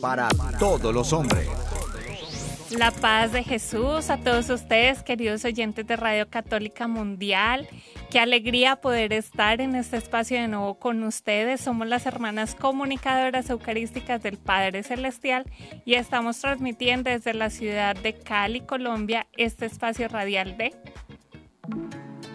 para todos los hombres. La paz de Jesús a todos ustedes, queridos oyentes de Radio Católica Mundial. Qué alegría poder estar en este espacio de nuevo con ustedes. Somos las hermanas comunicadoras eucarísticas del Padre Celestial y estamos transmitiendo desde la ciudad de Cali, Colombia, este espacio radial de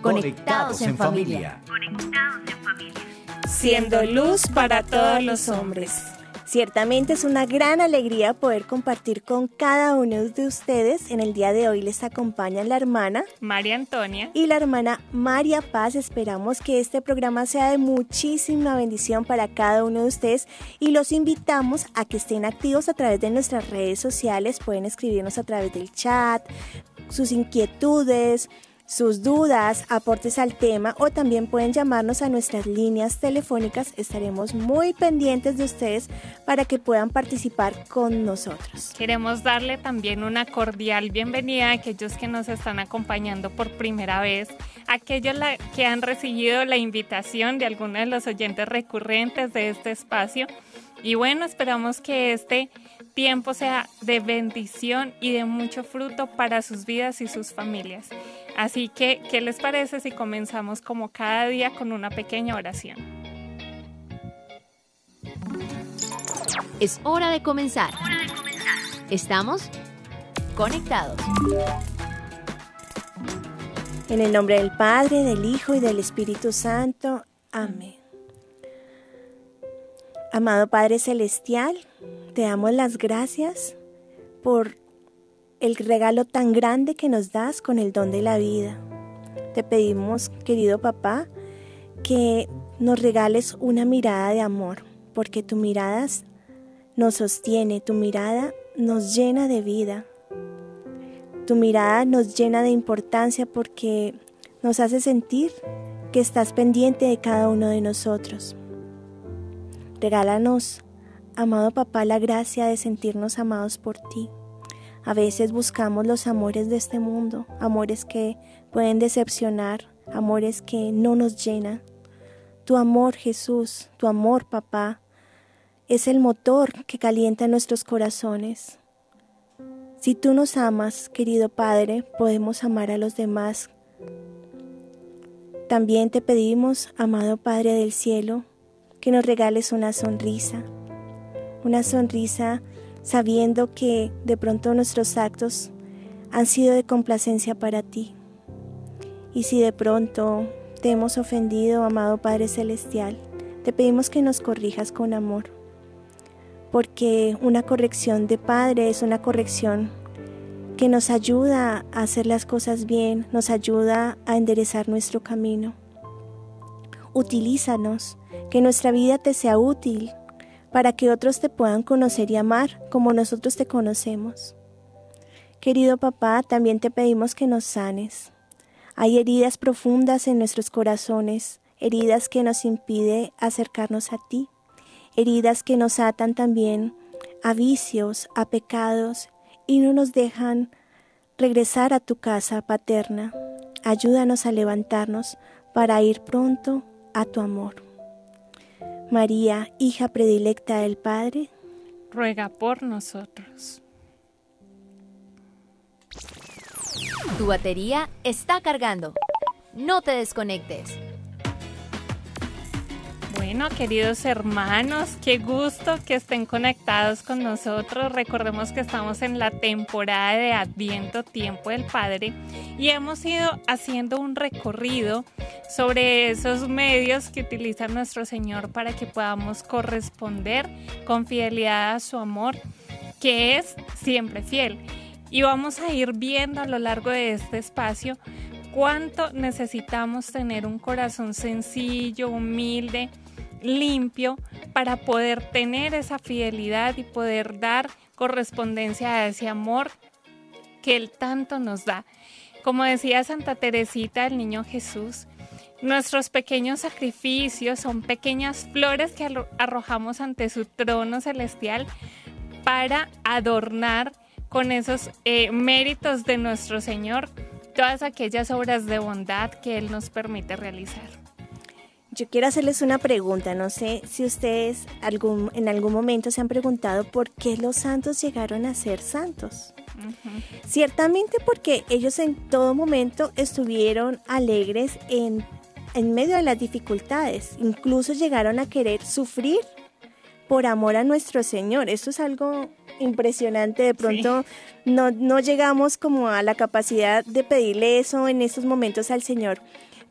Conectados en familia. Conectados en familia. Siendo luz para todos los hombres. Ciertamente es una gran alegría poder compartir con cada uno de ustedes. En el día de hoy les acompaña la hermana María Antonia y la hermana María Paz. Esperamos que este programa sea de muchísima bendición para cada uno de ustedes y los invitamos a que estén activos a través de nuestras redes sociales. Pueden escribirnos a través del chat, sus inquietudes, sus dudas, aportes al tema o también pueden llamarnos a nuestras líneas telefónicas. Estaremos muy pendientes de ustedes para que puedan participar con nosotros. Queremos darle también una cordial bienvenida a aquellos que nos están acompañando por primera vez, aquellos que han recibido la invitación de algunos de los oyentes recurrentes de este espacio. Y bueno, esperamos que este tiempo sea de bendición y de mucho fruto para sus vidas y sus familias. Así que, ¿qué les parece si comenzamos como cada día con una pequeña oración? Es hora de comenzar. Estamos conectados. En el nombre del Padre, del Hijo y del Espíritu Santo. Amén. Amado Padre Celestial, te damos las gracias por el regalo tan grande que nos das con el don de la vida. Te pedimos, querido papá, que nos regales una mirada de amor, porque tu mirada nos sostiene, tu mirada nos llena de vida, tu mirada nos llena de importancia porque nos hace sentir que estás pendiente de cada uno de nosotros. Regálanos, amado papá, la gracia de sentirnos amados por ti. A veces buscamos los amores de este mundo, amores que pueden decepcionar, amores que no nos llenan. Tu amor, Jesús, tu amor, papá, es el motor que calienta nuestros corazones. Si tú nos amas, querido Padre, podemos amar a los demás. También te pedimos, amado Padre del cielo, que nos regales una sonrisa, una sonrisa sabiendo que de pronto nuestros actos han sido de complacencia para ti. Y si de pronto te hemos ofendido, amado Padre Celestial, te pedimos que nos corrijas con amor, porque una corrección de Padre es una corrección que nos ayuda a hacer las cosas bien, nos ayuda a enderezar nuestro camino. Utilízanos, que nuestra vida te sea útil para que otros te puedan conocer y amar como nosotros te conocemos. Querido papá, también te pedimos que nos sanes. Hay heridas profundas en nuestros corazones, heridas que nos impiden acercarnos a ti, heridas que nos atan también a vicios, a pecados y no nos dejan regresar a tu casa paterna. Ayúdanos a levantarnos para ir pronto a tu amor. María, hija predilecta del Padre, ruega por nosotros. Tu batería está cargando. No te desconectes. Bueno, queridos hermanos, qué gusto que estén conectados con nosotros. Recordemos que estamos en la temporada de Adviento, Tiempo del Padre, y hemos ido haciendo un recorrido sobre esos medios que utiliza nuestro Señor para que podamos corresponder con fidelidad a su amor, que es siempre fiel. Y vamos a ir viendo a lo largo de este espacio cuánto necesitamos tener un corazón sencillo, humilde, limpio para poder tener esa fidelidad y poder dar correspondencia a ese amor que Él tanto nos da. Como decía Santa Teresita, el niño Jesús, Nuestros pequeños sacrificios son pequeñas flores que arrojamos ante su trono celestial para adornar con esos eh, méritos de nuestro Señor todas aquellas obras de bondad que Él nos permite realizar. Yo quiero hacerles una pregunta, no sé si ustedes algún, en algún momento se han preguntado por qué los santos llegaron a ser santos. Ciertamente porque ellos en todo momento estuvieron alegres en, en medio de las dificultades, incluso llegaron a querer sufrir por amor a nuestro Señor. Esto es algo impresionante. De pronto no, no llegamos como a la capacidad de pedirle eso en estos momentos al Señor.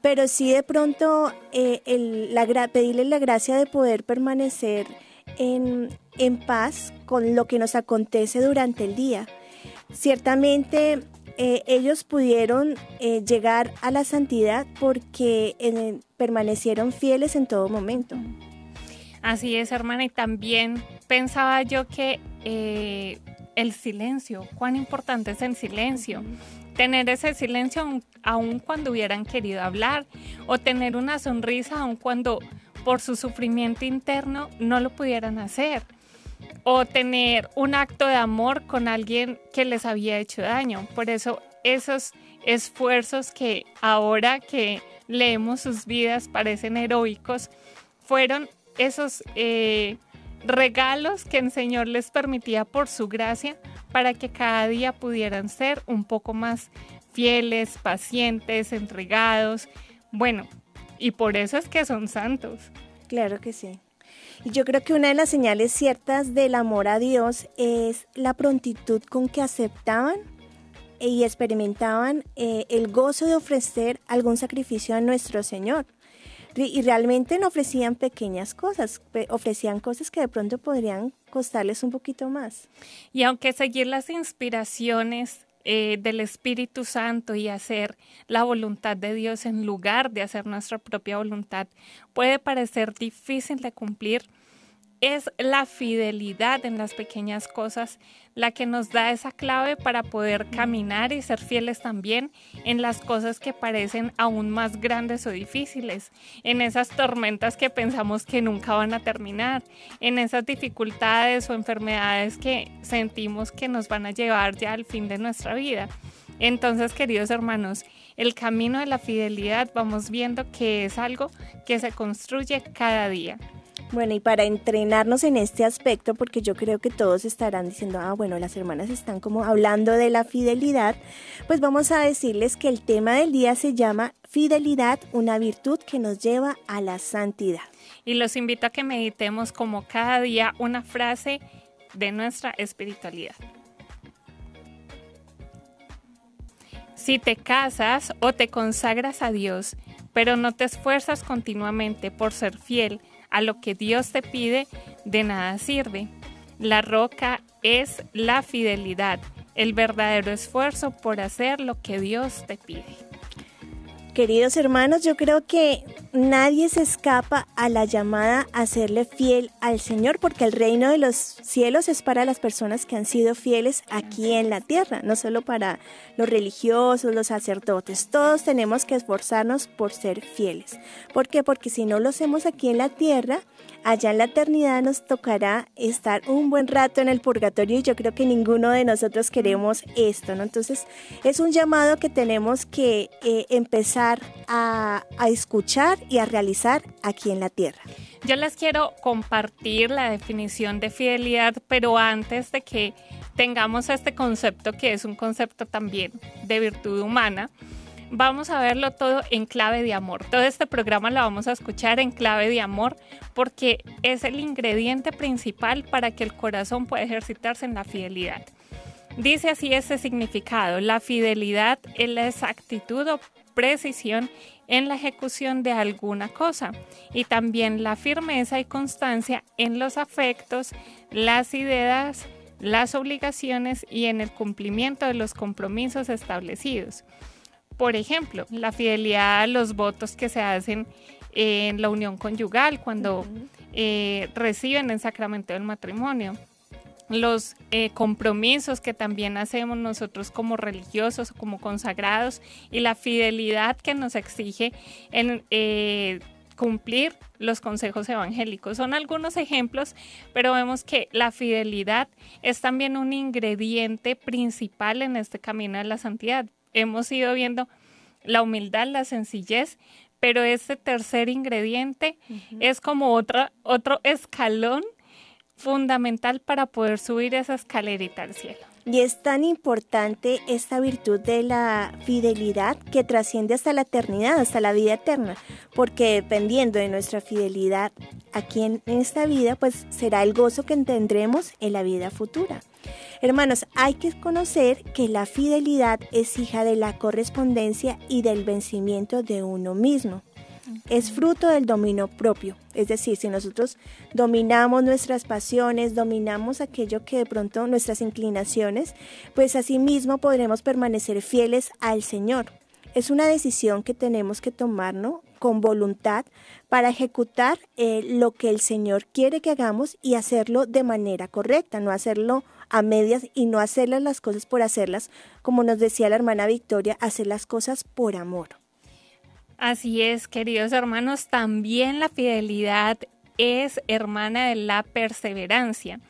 Pero sí de pronto eh, el, la, pedirle la gracia de poder permanecer en, en paz con lo que nos acontece durante el día. Ciertamente eh, ellos pudieron eh, llegar a la santidad porque permanecieron fieles en todo momento. Así es, hermana, y también pensaba yo que eh, el silencio, cuán importante es el silencio. Tener ese silencio aun, cuando hubieran querido hablar, o tener una sonrisa aun cuando por su sufrimiento interno no lo pudieran hacer, o tener un acto de amor con alguien que les había hecho daño. Por eso esos esfuerzos que ahora que leemos sus vidas parecen heroicos, fueron esos eh, regalos que el Señor les permitía por su gracia para que cada día pudieran ser un poco más fieles, pacientes, entregados. Bueno, y por eso es que son santos. Claro que sí. Y yo creo que una de las señales ciertas del amor a Dios es la prontitud con que aceptaban y experimentaban eh, el gozo de ofrecer algún sacrificio a nuestro Señor y realmente no ofrecían pequeñas cosas, ofrecían cosas que de pronto podrían costarles un poquito más. Y aunque seguir las inspiraciones eh, del Espíritu Santo y hacer la voluntad de Dios en lugar de hacer nuestra propia voluntad puede parecer difícil de cumplir, es la fidelidad en las pequeñas cosas la que nos da esa clave para poder caminar y ser fieles también en las cosas que parecen aún más grandes o difíciles, en esas tormentas que pensamos que nunca van a terminar, en esas dificultades o enfermedades que sentimos que nos van a llevar ya al fin de nuestra vida. Entonces, queridos hermanos, el camino de la fidelidad vamos viendo que es algo que se construye cada día. Bueno, y para entrenarnos en este aspecto, porque yo creo que todos estarán diciendo, ah, bueno, las hermanas están como hablando de la fidelidad, pues vamos a decirles que el tema del día se llama Fidelidad, una virtud que nos lleva a la santidad. Y los invito a que meditemos como cada día una frase de nuestra espiritualidad. Si te casas o te consagras a Dios, pero no te esfuerzas continuamente por ser fiel, a lo que Dios te pide, de nada sirve. La roca es la fidelidad, el verdadero esfuerzo por hacer lo que Dios te pide. Queridos hermanos, yo creo que nadie se escapa a la llamada a serle fiel al Señor, porque el reino de los cielos es para las personas que han sido fieles aquí en la tierra, no solo para los religiosos, los sacerdotes. Todos tenemos que esforzarnos por ser fieles. ¿Por qué? Porque si no lo hacemos aquí en la tierra, allá en la eternidad nos tocará estar un buen rato en el purgatorio y yo creo que ninguno de nosotros queremos esto, ¿no? Entonces es un llamado que tenemos que eh, empezar a, a escuchar y a realizar aquí en la tierra. Yo les quiero compartir la definición de fidelidad, pero antes de que tengamos este concepto, que es un concepto también de virtud humana, vamos a verlo todo en clave de amor. Todo este programa lo vamos a escuchar en clave de amor porque es el ingrediente principal para que el corazón pueda ejercitarse en la fidelidad. Dice así ese significado, la fidelidad es la exactitud o precisión en la ejecución de alguna cosa y también la firmeza y constancia en los afectos, las ideas, las obligaciones y en el cumplimiento de los compromisos establecidos. Por ejemplo, la fidelidad a los votos que se hacen en la unión conyugal cuando eh, reciben el sacramento del matrimonio. los eh, compromisos que también hacemos nosotros como religiosos, como consagrados y la fidelidad que nos exige en eh, cumplir los consejos evangélicos. Son algunos ejemplos, pero vemos que la fidelidad es también un ingrediente principal en este camino de la santidad. Hemos ido viendo la humildad, la sencillez, pero este tercer ingrediente es como otra, otro escalón fundamental para poder subir esa escalerita al cielo. Y es tan importante esta virtud de la fidelidad que trasciende hasta la eternidad, hasta la vida eterna, porque dependiendo de nuestra fidelidad aquí en, esta vida, pues será el gozo que tendremos en la vida futura. Hermanos, hay que conocer que la fidelidad es hija de la correspondencia y del vencimiento de uno mismo es fruto del dominio propio. Es decir, si nosotros dominamos nuestras pasiones, dominamos aquello que de pronto nuestras inclinaciones, pues asimismo podremos permanecer fieles al Señor. Es una decisión que tenemos que tomar con voluntad para ejecutar eh, lo que el Señor quiere que hagamos y hacerlo de manera correcta, no hacerlo a medias y no hacerlas las cosas por hacerlas, como nos decía la hermana Victoria, hacer las cosas por amor. Así es, queridos hermanos, también la fidelidad es hermana de la perseverancia.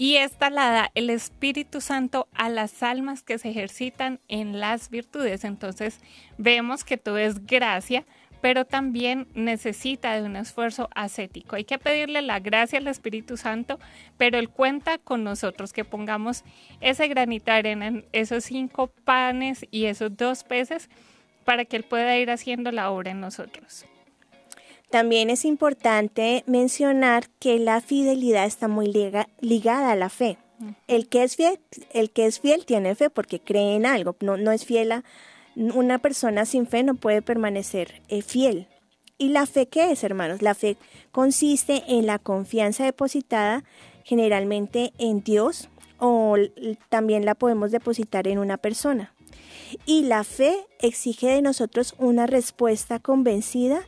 Y esta la da el Espíritu Santo a las almas que se ejercitan en las virtudes. Entonces vemos que todo es gracia, pero también necesita de un esfuerzo ascético. Hay que pedirle la gracia al Espíritu Santo, pero Él cuenta con nosotros que pongamos ese granito de arena en esos cinco panes y esos dos peces para que Él pueda ir haciendo la obra en nosotros. También es importante mencionar que la fidelidad está muy ligada a la fe. El que, es fiel, el que es fiel tiene fe porque cree en algo, no, no es fiel a una persona sin fe no puede permanecer eh, fiel. ¿Y la fe qué es, hermanos? La fe consiste en la confianza depositada generalmente en Dios o también la podemos depositar en una persona. Y la fe exige de nosotros una respuesta convencida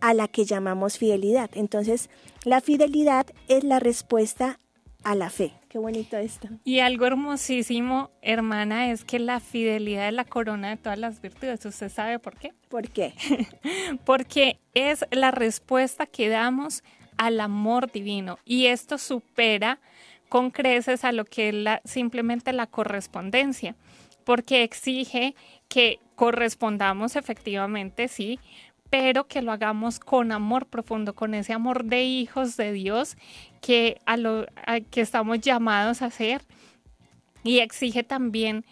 a la que llamamos fidelidad. Entonces, la fidelidad es la respuesta a la fe. Qué bonito esto. Y algo hermosísimo, hermana, es que la fidelidad es la corona de todas las virtudes. ¿Usted sabe por qué? ¿Por qué? Porque es la respuesta que damos al amor divino y esto supera con creces a lo que es la, simplemente la correspondencia porque exige que correspondamos efectivamente, sí, pero que lo hagamos con amor profundo, con ese amor de hijos de Dios que, a lo, que estamos llamados a hacer. Y exige también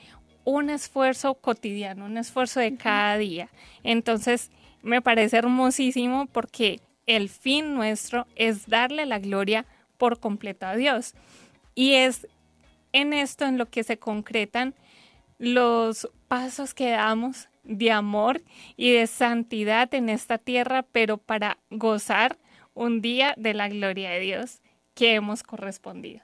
un esfuerzo cotidiano, un esfuerzo de cada día. Entonces, me parece hermosísimo porque el fin nuestro es darle la gloria por completo a Dios. Y es en esto en lo que se concretan los pasos que damos de amor y de santidad en esta tierra, pero para gozar un día de la gloria de Dios que hemos correspondido.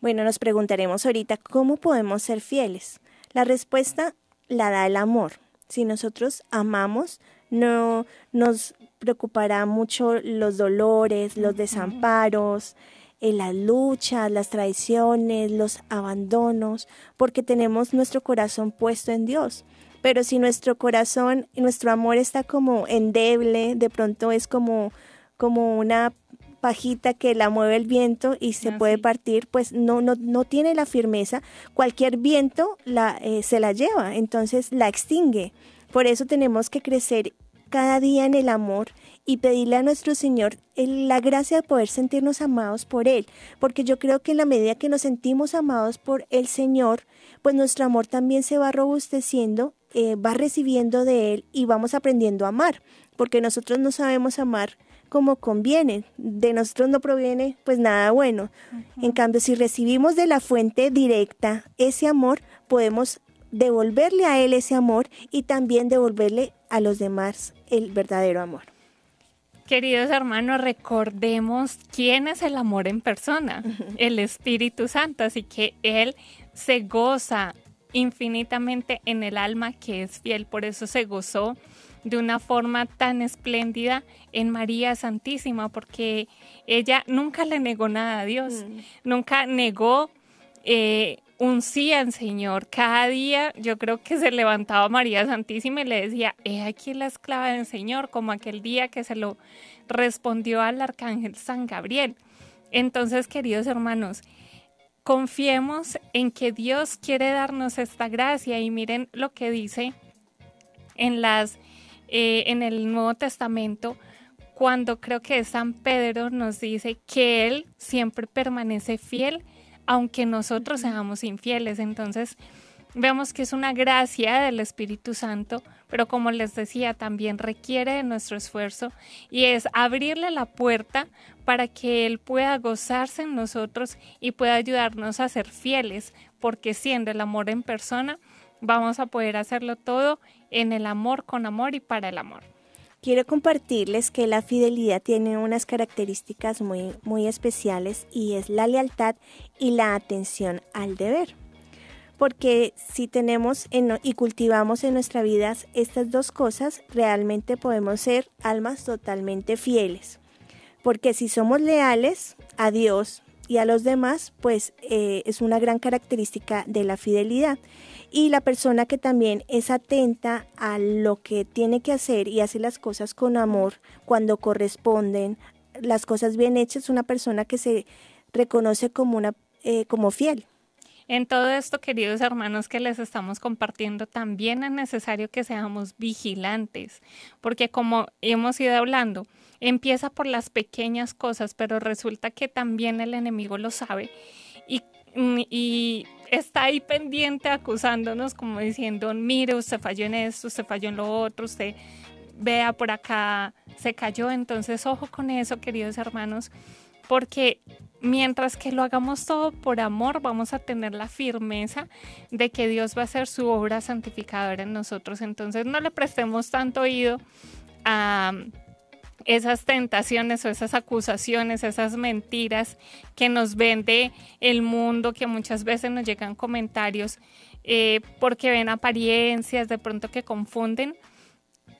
Bueno, nos preguntaremos ahorita cómo podemos ser fieles. La respuesta la da el amor. Si nosotros amamos, no nos preocupará mucho los dolores, los desamparos, en las luchas, las traiciones, los abandonos, porque tenemos nuestro corazón puesto en Dios. Pero si nuestro corazón y nuestro amor está como endeble, de pronto es como, como una pajita que la mueve el viento y se puede partir, pues no, no, no tiene la firmeza. Cualquier viento la, eh, se la lleva, entonces la extingue. Por eso tenemos que crecer cada día en el amor y pedirle a nuestro Señor la gracia de poder sentirnos amados por Él, porque yo creo que en la medida que nos sentimos amados por el Señor, pues nuestro amor también se va robusteciendo, eh, va recibiendo de Él y vamos aprendiendo a amar, porque nosotros no sabemos amar como conviene, de nosotros no proviene pues nada bueno. En cambio, si recibimos de la fuente directa ese amor, podemos devolverle a Él ese amor y también devolverle a los demás el verdadero amor. Queridos hermanos, recordemos quién es el amor en persona, el Espíritu Santo, así que Él se goza infinitamente en el alma que es fiel, por eso se gozó de una forma tan espléndida en María Santísima, porque ella nunca le negó nada a Dios, mm. nunca negó eh, un sí al Señor. Cada día yo creo que se levantaba María Santísima y le decía, he aquí la esclava del Señor, como aquel día que se lo respondió al arcángel San Gabriel. Entonces, queridos hermanos, confiemos en que Dios quiere darnos esta gracia y miren lo que dice en las eh, en el Nuevo Testamento cuando creo que San Pedro nos dice que él siempre permanece fiel aunque nosotros seamos infieles. Entonces, vemos que es una gracia del Espíritu Santo, pero como les decía, también requiere de nuestro esfuerzo y es abrirle la puerta para que Él pueda gozarse en nosotros y pueda ayudarnos a ser fieles, porque siendo el amor en persona, vamos a poder hacerlo todo en el amor, con amor y para el amor. Quiero compartirles que la fidelidad tiene unas características muy, muy especiales y es la lealtad y la atención al deber. Porque si tenemos y cultivamos en nuestra vida estas dos cosas, realmente podemos ser almas totalmente fieles. Porque si somos leales a Dios y a los demás, pues eh, es una gran característica de la fidelidad y la persona que también es atenta a lo que tiene que hacer y hace las cosas con amor cuando corresponden, las cosas bien hechas, una persona que se reconoce como una eh, como fiel. En todo esto, queridos hermanos, que les estamos compartiendo, también es necesario que seamos vigilantes, porque como hemos ido hablando, empieza por las pequeñas cosas, pero resulta que también el enemigo lo sabe y, y está ahí pendiente acusándonos como diciendo, mire, usted falló en esto, usted falló en lo otro, usted vea por acá, se cayó. Entonces, ojo con eso, queridos hermanos, porque mientras que lo hagamos todo por amor, vamos a tener la firmeza de que Dios va a hacer su obra santificadora en nosotros. Entonces, no le prestemos tanto oído a esas tentaciones o esas acusaciones, esas mentiras que nos vende el mundo, que muchas veces nos llegan comentarios eh, porque ven apariencias de pronto que confunden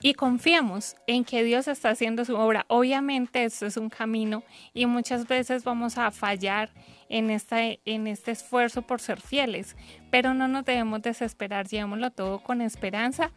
y confiamos en que Dios está haciendo su obra. Obviamente esto es un camino y muchas veces vamos a fallar en, esta, en este esfuerzo por ser fieles, pero no nos debemos desesperar, llevémoslo todo con esperanza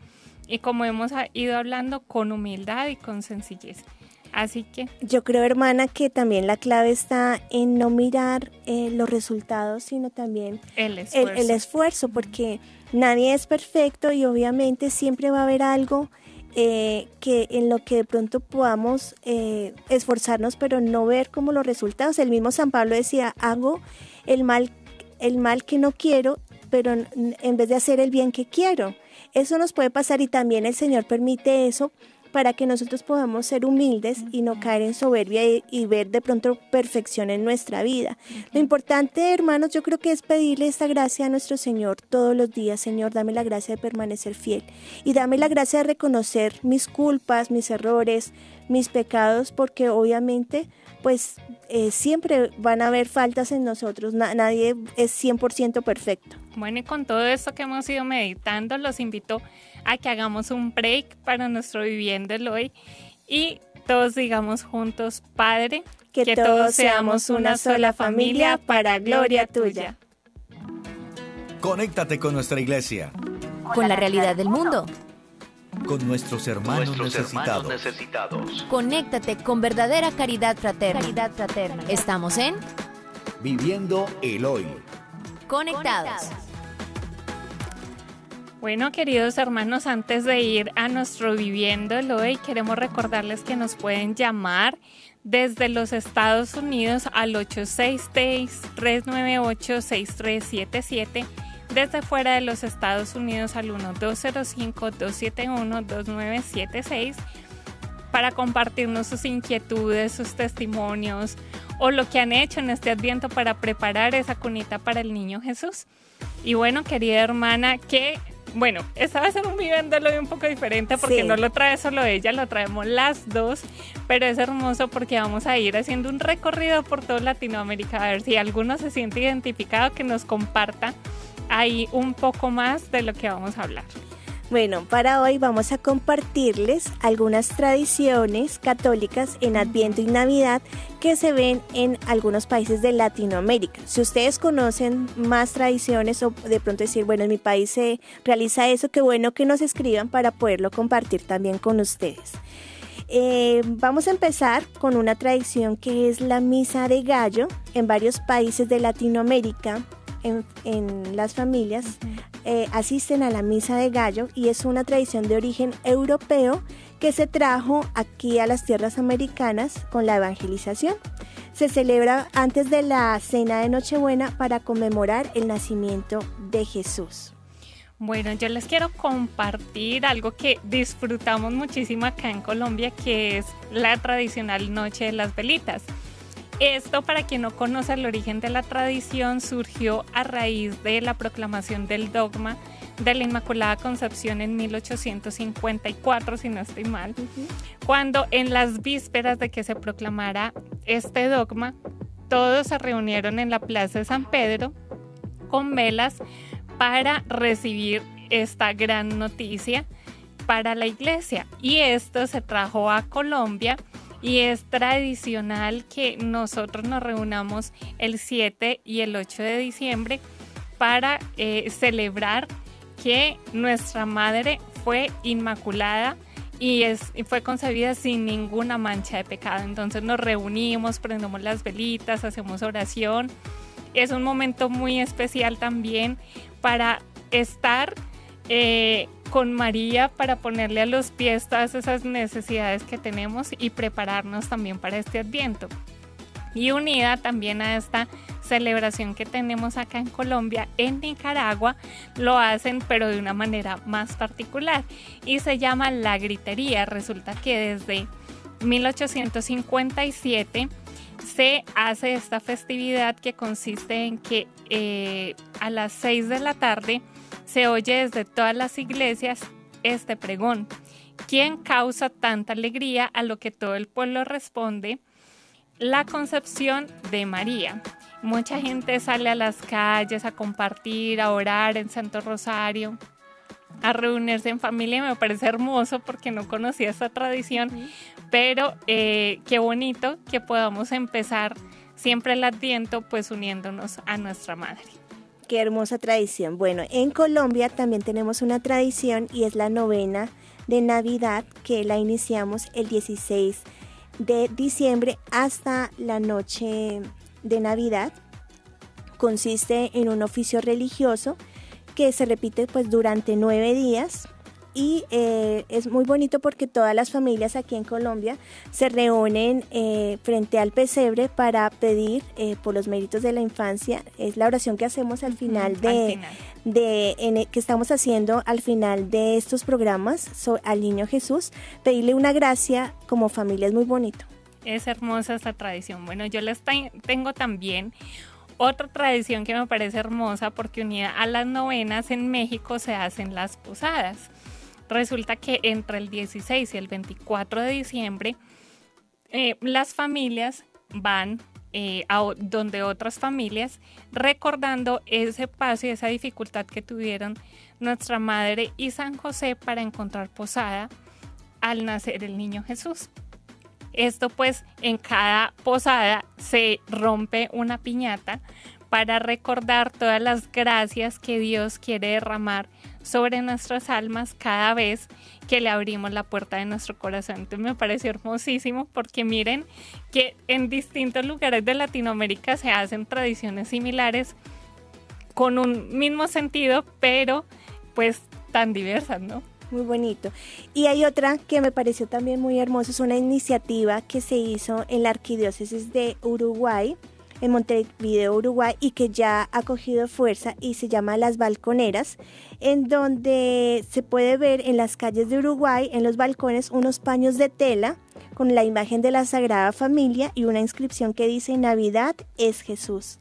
y como hemos ido hablando, con humildad y con sencillez. Así que... Yo creo, hermana, que también la clave está en no mirar eh, los resultados, sino también el esfuerzo. El, esfuerzo, porque nadie es perfecto y obviamente siempre va a haber algo eh, que en lo que de pronto podamos eh, esforzarnos, pero no ver como los resultados. El mismo San Pablo decía, hago el mal, el mal que no quiero, pero en vez de hacer el bien que quiero. Eso nos puede pasar y también el Señor permite eso para que nosotros podamos ser humildes y no caer en soberbia y, ver de pronto perfección en nuestra vida. Lo importante, hermanos, yo creo que es pedirle esta gracia a nuestro Señor todos los días. Señor, dame la gracia de permanecer fiel y dame la gracia de reconocer mis culpas, mis errores, mis pecados, porque obviamente pues eh, siempre van a haber faltas en nosotros, nadie es 100% perfecto. Bueno, y con todo esto que hemos ido meditando, los invito a que hagamos un break para nuestro viviéndolo hoy y todos digamos juntos, Padre, que, todos seamos una sola familia para gloria tuya. Conéctate con nuestra iglesia. Con la realidad del mundo. Con nuestros hermanos, necesitados. necesitados. Conéctate con verdadera caridad fraterna. Caridad fraterna. Estamos en Viviendo el Hoy. Conectados. Bueno, queridos hermanos, antes de ir a nuestro Viviendo el Hoy, queremos recordarles que nos pueden llamar desde los Estados Unidos al 866-398-6377, desde fuera de los Estados Unidos al 1205-271-2976 para compartirnos sus inquietudes, sus testimonios o lo que han hecho en este adviento para preparar esa cunita para el niño Jesús. Y bueno, querida hermana, ¿qué bueno, esta vez en un viviéndolo un poco diferente porque no lo trae solo ella, lo traemos las dos, pero es hermoso porque vamos a ir haciendo un recorrido por toda Latinoamérica a ver si alguno se siente identificado que nos comparta ahí un poco más de lo que vamos a hablar. Bueno, para hoy vamos a compartirles algunas tradiciones católicas en Adviento y Navidad que se ven en algunos países de Latinoamérica. Si ustedes conocen más tradiciones o de pronto decir, bueno, en mi país se realiza eso, qué bueno que nos escriban para poderlo compartir también con ustedes. Eh, vamos a empezar con una tradición que es la misa de gallo en varios países de Latinoamérica en, las familias eh, asisten a la misa de gallo y es una tradición de origen europeo que se trajo aquí a las tierras americanas con la evangelización. Se celebra antes de la cena de Nochebuena para conmemorar el nacimiento de Jesús. Bueno, yo les quiero compartir algo que disfrutamos muchísimo acá en Colombia, que es la tradicional Noche de las Velitas. Esto, para quien no conoce el origen de la tradición, surgió a raíz de la proclamación del dogma de la Inmaculada Concepción en 1854, si no estoy mal, cuando en las vísperas de que se proclamara este dogma, todos se reunieron en la Plaza de San Pedro con velas para recibir esta gran noticia para la iglesia. Y esto se trajo a Colombia y es tradicional que nosotros nos reunamos el 7 y el 8 de diciembre para eh, celebrar que nuestra madre fue inmaculada y, es, fue concebida sin ninguna mancha de pecado. Entonces nos reunimos, prendemos las velitas, hacemos oración. Es un momento muy especial también para estar eh, con María para ponerle a los pies todas esas necesidades que tenemos y prepararnos también para este adviento. Y unida también a esta celebración que tenemos acá en Colombia, en Nicaragua lo hacen pero de una manera más particular y se llama la gritería. Resulta que desde 1857 se hace esta festividad que consiste en que eh, a las 6 de la tarde se oye desde todas las iglesias este pregón. ¿Quién causa tanta alegría a lo que todo el pueblo responde? La concepción de María. Mucha gente sale a las calles a compartir, a orar en Santo Rosario, a reunirse en familia. Me parece hermoso porque no conocía esta tradición, pero eh, qué bonito que podamos empezar siempre el adviento pues uniéndonos a nuestra madre qué hermosa tradición. Bueno, en Colombia también tenemos una tradición y es la novena de Navidad que la iniciamos el 16 de diciembre hasta la noche de Navidad. Consiste en un oficio religioso que se repite pues durante nueve días y eh, es muy bonito porque todas las familias aquí en Colombia se reúnen eh, frente al pesebre para pedir eh, por los méritos de la infancia. Es la oración que hacemos al final de, de e, que estamos haciendo al final de estos programas al niño Jesús, pedirle una gracia como familia es muy bonito. Es hermosa esta tradición. Bueno, yo les tengo también otra tradición que me parece hermosa porque unida a las novenas en México se hacen las posadas. Resulta que entre el 16 y el 24 de diciembre, eh, las familias van eh, a donde otras familias, recordando ese paso y esa dificultad que tuvieron nuestra madre y San José para encontrar posada al nacer el niño Jesús. Esto pues en cada posada se rompe una piñata para recordar todas las gracias que Dios quiere derramar sobre nuestras almas cada vez que le abrimos la puerta de nuestro corazón. Entonces me pareció hermosísimo porque miren que en distintos lugares de Latinoamérica se hacen tradiciones similares con un mismo sentido, pero pues tan diversas, ¿no? Muy bonito. Y hay otra que me pareció también muy hermosa, es una iniciativa que se hizo en la Arquidiócesis de Uruguay en Montevideo, Uruguay, y que ya ha cogido fuerza y se llama Las Balconeras, en donde se puede ver en las calles de Uruguay, en los balcones, unos paños de tela con la imagen de la Sagrada Familia y una inscripción que dice Navidad es Jesús.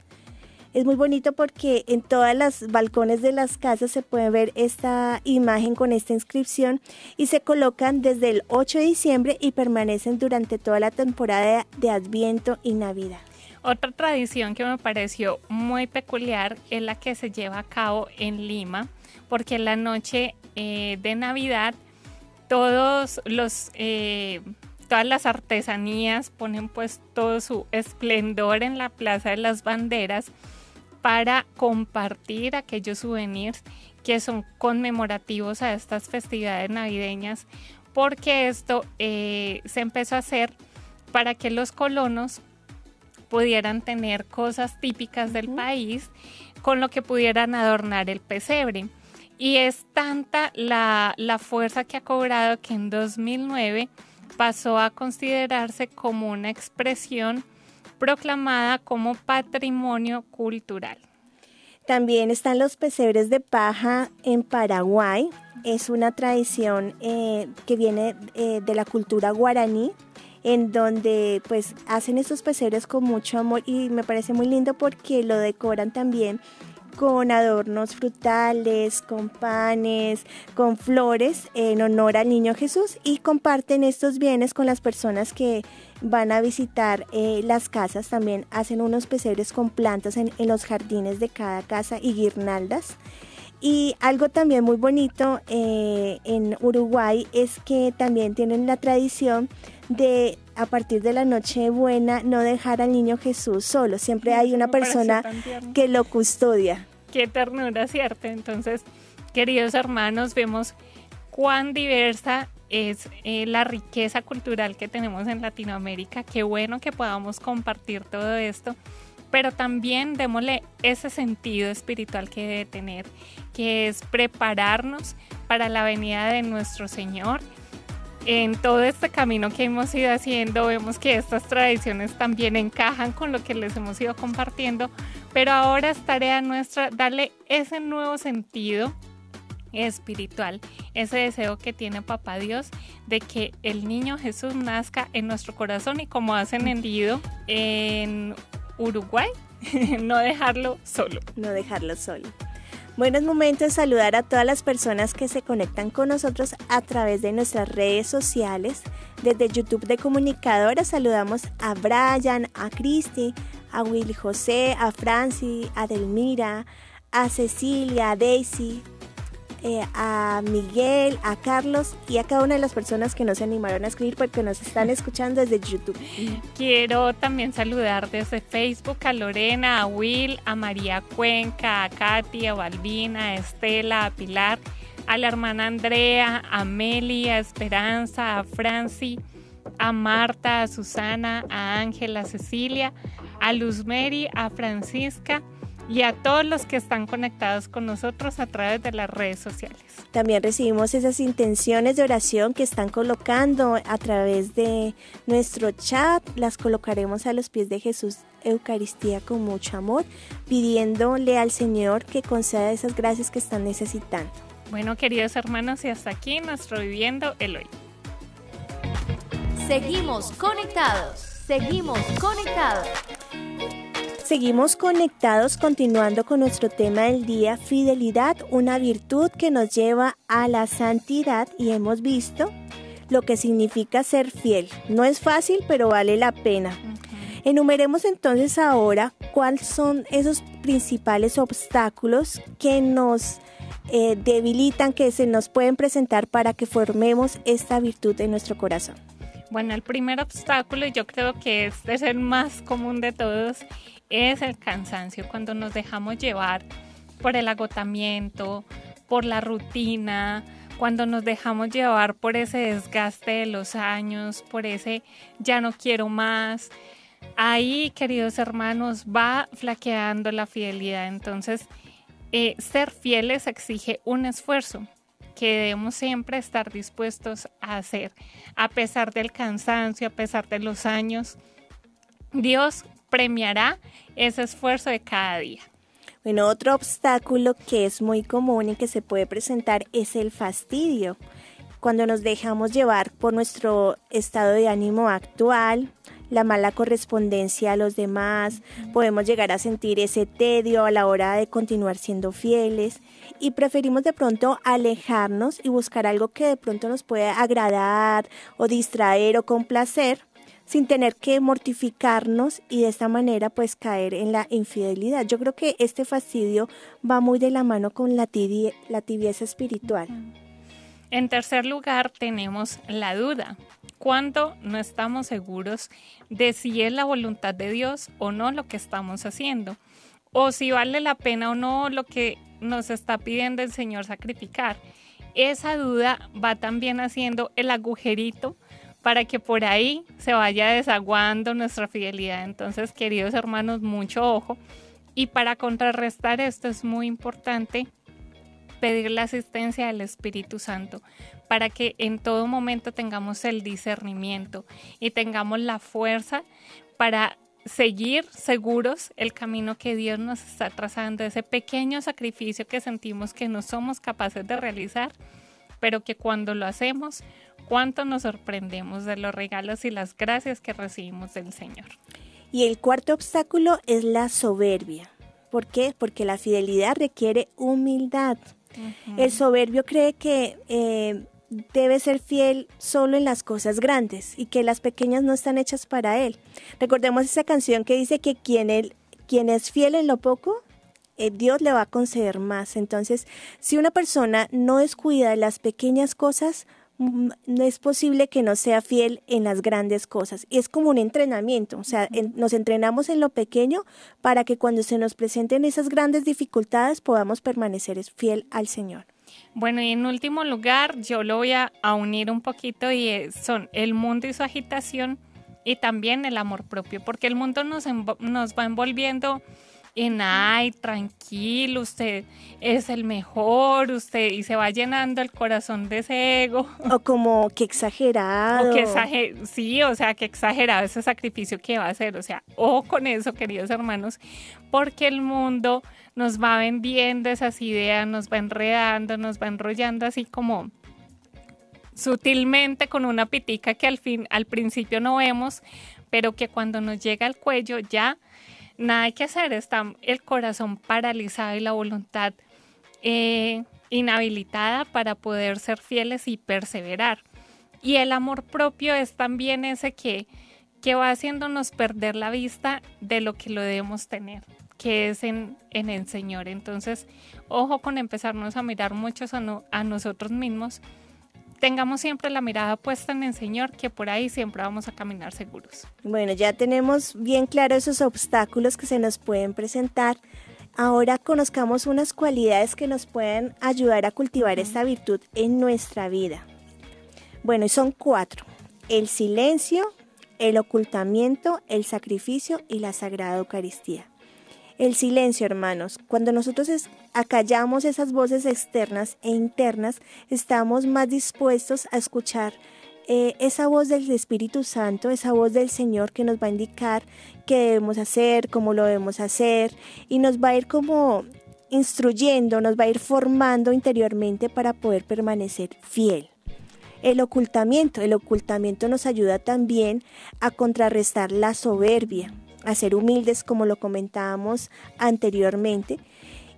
Es muy bonito porque en todas las balcones de las casas se puede ver esta imagen con esta inscripción y se colocan desde el 8 de diciembre y permanecen durante toda la temporada de Adviento y Navidad. Otra tradición que me pareció muy peculiar es la que se lleva a cabo en Lima, porque la noche eh, de Navidad, todos los, eh, todas las artesanías ponen pues todo su esplendor en la Plaza de las Banderas para compartir aquellos souvenirs que son conmemorativos a estas festividades navideñas, porque esto eh, se empezó a hacer para que los colonos pudieran tener cosas típicas del país con lo que pudieran adornar el pesebre. Y es tanta la, fuerza que ha cobrado que en 2009 pasó a considerarse como una expresión proclamada como patrimonio cultural. También están los pesebres de paja en Paraguay. Es una tradición eh, que viene eh, de la cultura guaraní, en donde pues hacen estos pesebres con mucho amor y me parece muy lindo porque lo decoran también con adornos frutales, con panes, con flores en honor al niño Jesús y comparten estos bienes con las personas que van a visitar eh, las casas. También hacen unos pesebres con plantas en, los jardines de cada casa y guirnaldas. Y algo también muy bonito eh, en Uruguay es que también tienen la tradición de a partir de la noche buena no dejar al niño Jesús solo, siempre hay una persona que lo custodia. Qué ternura, ¿cierto? Entonces, queridos hermanos, vemos cuán diversa es eh, la riqueza cultural que tenemos en Latinoamérica. Qué bueno que podamos compartir todo esto, pero también démosle ese sentido espiritual que debe tener, que es prepararnos para la venida de nuestro Señor. En todo este camino que hemos ido haciendo, vemos que estas tradiciones también encajan con lo que les hemos ido compartiendo, pero ahora es tarea nuestra darle ese nuevo sentido espiritual, ese deseo que tiene Papá Dios de que el niño Jesús nazca en nuestro corazón y como hacen entendido en Uruguay, no dejarlo solo. No dejarlo solo. Buenos momentos saludar a todas las personas que se conectan con nosotros a través de nuestras redes sociales. Desde YouTube de Comunicadora saludamos a Brian, a Cristi, a Willy José, a Franci, a Delmira, a Cecilia, a Daisy, eh, a Miguel, a Carlos y a cada una de las personas que nos animaron a escribir porque nos están escuchando desde YouTube. Quiero también saludar desde Facebook a Lorena, a Will, a María Cuenca, a Katy, a Balbina, a Estela, a Pilar, a la hermana Andrea, a Meli, a Esperanza, a Franci, a Marta, a Susana, a Ángela, a Cecilia, a Luz Mary, a Francisca y a todos los que están conectados con nosotros a través de las redes sociales. También recibimos esas intenciones de oración que están colocando a través de nuestro chat. Las colocaremos a los pies de Jesús Eucaristía con mucho amor, pidiéndole al Señor que conceda esas gracias que están necesitando. Bueno, queridos hermanos, y hasta aquí nuestro Viviendo el Hoy. Seguimos conectados, seguimos conectados. Seguimos conectados continuando con nuestro tema del día, fidelidad, una virtud que nos lleva a la santidad y hemos visto lo que significa ser fiel. No es fácil, pero vale la pena. Enumeremos entonces ahora cuáles son esos principales obstáculos que nos eh, debilitan, que se nos pueden presentar para que formemos esta virtud en nuestro corazón. Bueno, el primer obstáculo, yo creo que es de ser más común de todos, es el cansancio, cuando nos dejamos llevar por el agotamiento, por la rutina, cuando nos dejamos llevar por ese desgaste de los años, por ese ya no quiero más. Ahí, queridos hermanos, va flaqueando la fidelidad. Entonces, eh, ser fieles exige un esfuerzo que debemos siempre estar dispuestos a hacer, a pesar del cansancio, a pesar de los años. Dios premiará ese esfuerzo de cada día. Bueno, otro obstáculo que es muy común y que se puede presentar es el fastidio. Cuando nos dejamos llevar por nuestro estado de ánimo actual, la mala correspondencia a los demás, podemos llegar a sentir ese tedio a la hora de continuar siendo fieles y preferimos de pronto alejarnos y buscar algo que de pronto nos pueda agradar o distraer o complacer sin tener que mortificarnos y de esta manera pues caer en la infidelidad. Yo creo que este fastidio va muy de la mano con la, la tibieza espiritual. En tercer lugar tenemos la duda. Cuando no estamos seguros de si es la voluntad de Dios o no lo que estamos haciendo, o si vale la pena o no lo que nos está pidiendo el Señor sacrificar. Esa duda va también haciendo el agujerito para que por ahí se vaya desaguando nuestra fidelidad. Entonces, queridos hermanos, mucho ojo. Y para contrarrestar esto es muy importante pedir la asistencia del Espíritu Santo para que en todo momento tengamos el discernimiento y tengamos la fuerza para seguir seguros el camino que Dios nos está trazando, ese pequeño sacrificio que sentimos que no somos capaces de realizar, pero que cuando lo hacemos cuánto nos sorprendemos de los regalos y las gracias que recibimos del Señor. Y el cuarto obstáculo es la soberbia. ¿Por qué? Porque la fidelidad requiere humildad. El soberbio cree que eh, debe ser fiel solo en las cosas grandes y que las pequeñas no están hechas para él. Recordemos esa canción que dice que quien, él, quien es fiel en lo poco, eh, Dios le va a conceder más. Entonces, si una persona no descuida de las pequeñas cosas, es posible que no sea fiel en las grandes cosas. Y es como un entrenamiento, o sea, nos entrenamos en lo pequeño para que cuando se nos presenten esas grandes dificultades podamos permanecer fiel al Señor. Bueno, y en último lugar, yo lo voy a, unir un poquito y son el mundo y su agitación y también el amor propio, porque el mundo nos, nos va envolviendo en ay, tranquilo, usted es el mejor, usted, y se va llenando el corazón de ese ego. O como que exagerado. O que sí, o sea, que exagerado ese sacrificio que va a hacer. O sea, ojo con eso, queridos hermanos, porque el mundo nos va vendiendo esas ideas, nos va enredando, nos va enrollando así como sutilmente con una pitica que al fin, al principio no vemos, pero que cuando nos llega al cuello ya nada que hacer, está el corazón paralizado y la voluntad eh, inhabilitada para poder ser fieles y perseverar. Y el amor propio es también ese que, que va haciéndonos perder la vista de lo que lo debemos tener, que es en, en el Señor. Entonces, ojo con empezarnos a mirar muchos a, a nosotros mismos tengamos siempre la mirada puesta en el Señor, que por ahí siempre vamos a caminar seguros. Bueno, ya tenemos bien claro esos obstáculos que se nos pueden presentar. Ahora conozcamos unas cualidades que nos pueden ayudar a cultivar esta virtud en nuestra vida. Bueno, y son cuatro. El silencio, el ocultamiento, el sacrificio y la sagrada Eucaristía. El silencio, hermanos. Cuando nosotros acallamos esas voces externas e internas, estamos más dispuestos a escuchar eh, esa voz del Espíritu Santo, esa voz del Señor que nos va a indicar qué debemos hacer, cómo lo debemos hacer y nos va a ir como instruyendo, nos va a ir formando interiormente para poder permanecer fiel. El ocultamiento, el ocultamiento nos ayuda también a contrarrestar la soberbia, a ser humildes como lo comentábamos anteriormente.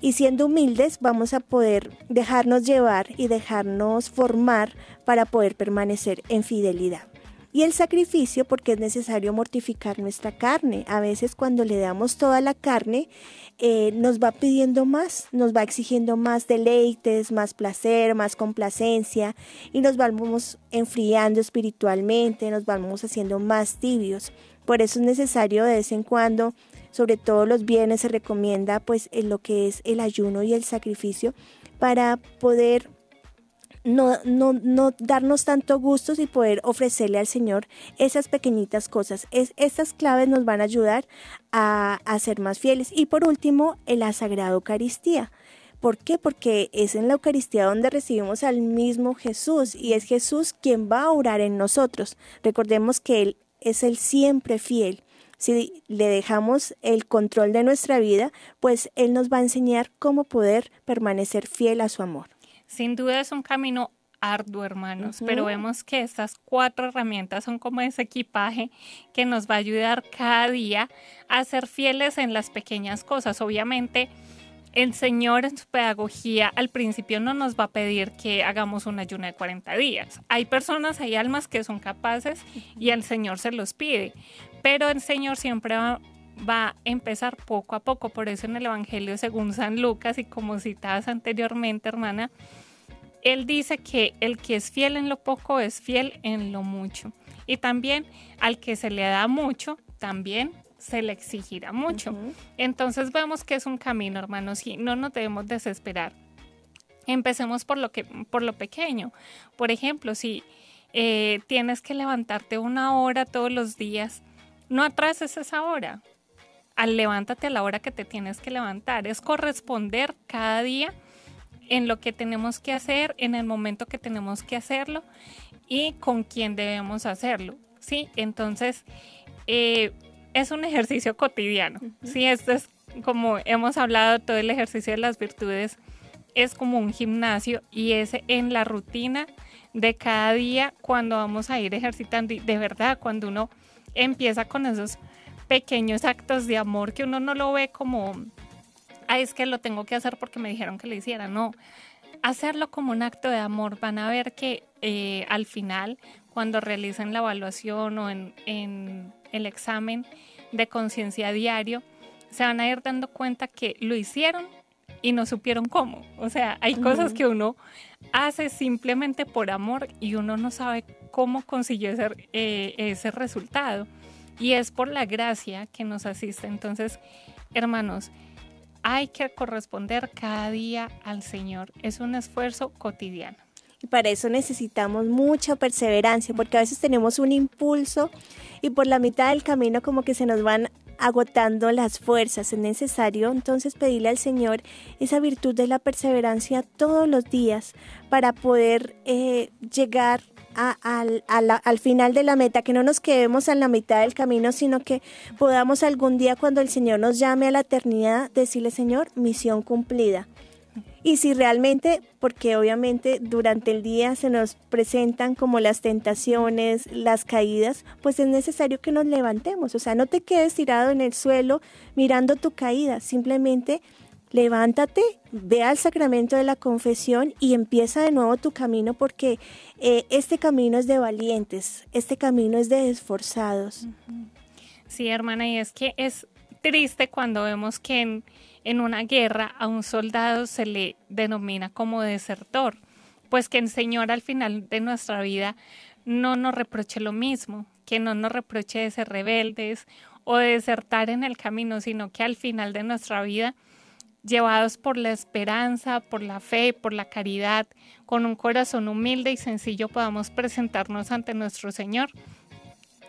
Y siendo humildes vamos a poder dejarnos llevar y dejarnos formar para poder permanecer en fidelidad. Y el sacrificio porque es necesario mortificar nuestra carne. A veces cuando le damos toda la carne eh, nos va pidiendo más, nos va exigiendo más deleites, más placer, más complacencia y nos vamos enfriando espiritualmente, nos vamos haciendo más tibios. Por eso es necesario de vez en cuando, sobre todo los bienes, se recomienda pues en lo que es el ayuno y el sacrificio para poder no, no, no darnos tanto gustos y poder ofrecerle al Señor esas pequeñitas cosas. Es, estas claves nos van a ayudar a, a ser más fieles. Y por último, la Sagrada Eucaristía. ¿Por qué? Porque es en la Eucaristía donde recibimos al mismo Jesús y es Jesús quien va a orar en nosotros. Recordemos que Él es el siempre fiel. Si le dejamos el control de nuestra vida, pues Él nos va a enseñar cómo poder permanecer fiel a su amor. Sin duda es un camino arduo, hermanos, pero vemos que estas cuatro herramientas son como ese equipaje que nos va a ayudar cada día a ser fieles en las pequeñas cosas. Obviamente, el Señor en su pedagogía al principio no nos va a pedir que hagamos un ayuno de 40 días. Hay personas, hay almas que son capaces y el Señor se los pide, pero el Señor siempre va, a empezar poco a poco. Por eso en el Evangelio según San Lucas y como citabas anteriormente, hermana, Él dice que el que es fiel en lo poco es fiel en lo mucho. Y también al que se le da mucho, también se le exigirá mucho. Entonces vemos que es un camino, hermanos, y no nos debemos desesperar. Empecemos por lo, que, por lo pequeño. Por ejemplo, si eh, tienes que levantarte una hora todos los días, no atrases esa hora. Al levántate a la hora que te tienes que levantar. Es corresponder cada día en lo que tenemos que hacer, en el momento que tenemos que hacerlo y con quién debemos hacerlo. ¿sí? Entonces, eh, es un ejercicio cotidiano. Sí, esto es como hemos hablado, todo el ejercicio de las virtudes es como un gimnasio y es en la rutina de cada día cuando vamos a ir ejercitando y de verdad cuando uno empieza con esos pequeños actos de amor que uno no lo ve como, ay, es que lo tengo que hacer porque me dijeron que lo hiciera, no. Hacerlo como un acto de amor, van a ver que eh, al final, cuando realicen la evaluación o en el examen de conciencia diario, se van a ir dando cuenta que lo hicieron y no supieron cómo. O sea, hay cosas que uno hace simplemente por amor y uno no sabe cómo consiguió ese, eh, ese resultado. Y es por la gracia que nos asiste. Entonces, hermanos, hay que corresponder cada día al Señor. Es un esfuerzo cotidiano. Y para eso necesitamos mucha perseverancia, porque a veces tenemos un impulso y por la mitad del camino como que se nos van agotando las fuerzas. Es necesario entonces pedirle al Señor esa virtud de la perseverancia todos los días para poder eh, llegar al, al, final de la meta, que no nos quedemos en la mitad del camino, sino que podamos algún día cuando el Señor nos llame a la eternidad decirle, Señor, misión cumplida. Y si realmente, porque obviamente durante el día se nos presentan como las tentaciones, las caídas, pues es necesario que nos levantemos. O sea, no te quedes tirado en el suelo mirando tu caída, simplemente levántate, ve al sacramento de la confesión y empieza de nuevo tu camino porque eh, este camino es de valientes, este camino es de esforzados. Sí, hermana, y es que es triste cuando vemos que en en una guerra a un soldado se le denomina como desertor, pues que el Señor al final de nuestra vida no nos reproche lo mismo, que no nos reproche de ser rebeldes o de desertar en el camino, sino que al final de nuestra vida, llevados por la esperanza, por la fe, por la caridad, con un corazón humilde y sencillo, podamos presentarnos ante nuestro Señor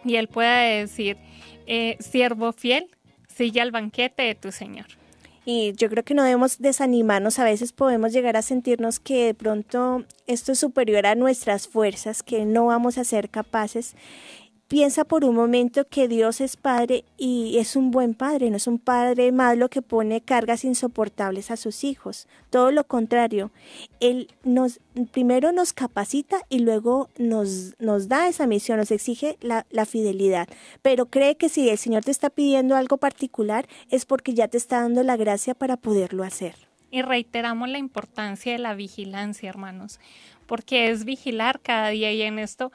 y Él pueda decir, eh, siervo fiel, sigue al banquete de tu Señor. Y yo creo que no debemos desanimarnos, a veces podemos llegar a sentirnos que de pronto esto es superior a nuestras fuerzas, que no vamos a ser capaces Piensa por un momento que Dios es Padre y es un buen Padre, no es un Padre malo que pone cargas insoportables a sus hijos. Todo lo contrario, Él nos, primero nos capacita y luego nos, nos da esa misión, nos exige la, la fidelidad. Pero cree que si el Señor te está pidiendo algo particular es porque ya te está dando la gracia para poderlo hacer. Y reiteramos la importancia de la vigilancia, hermanos, porque es vigilar cada día y en esto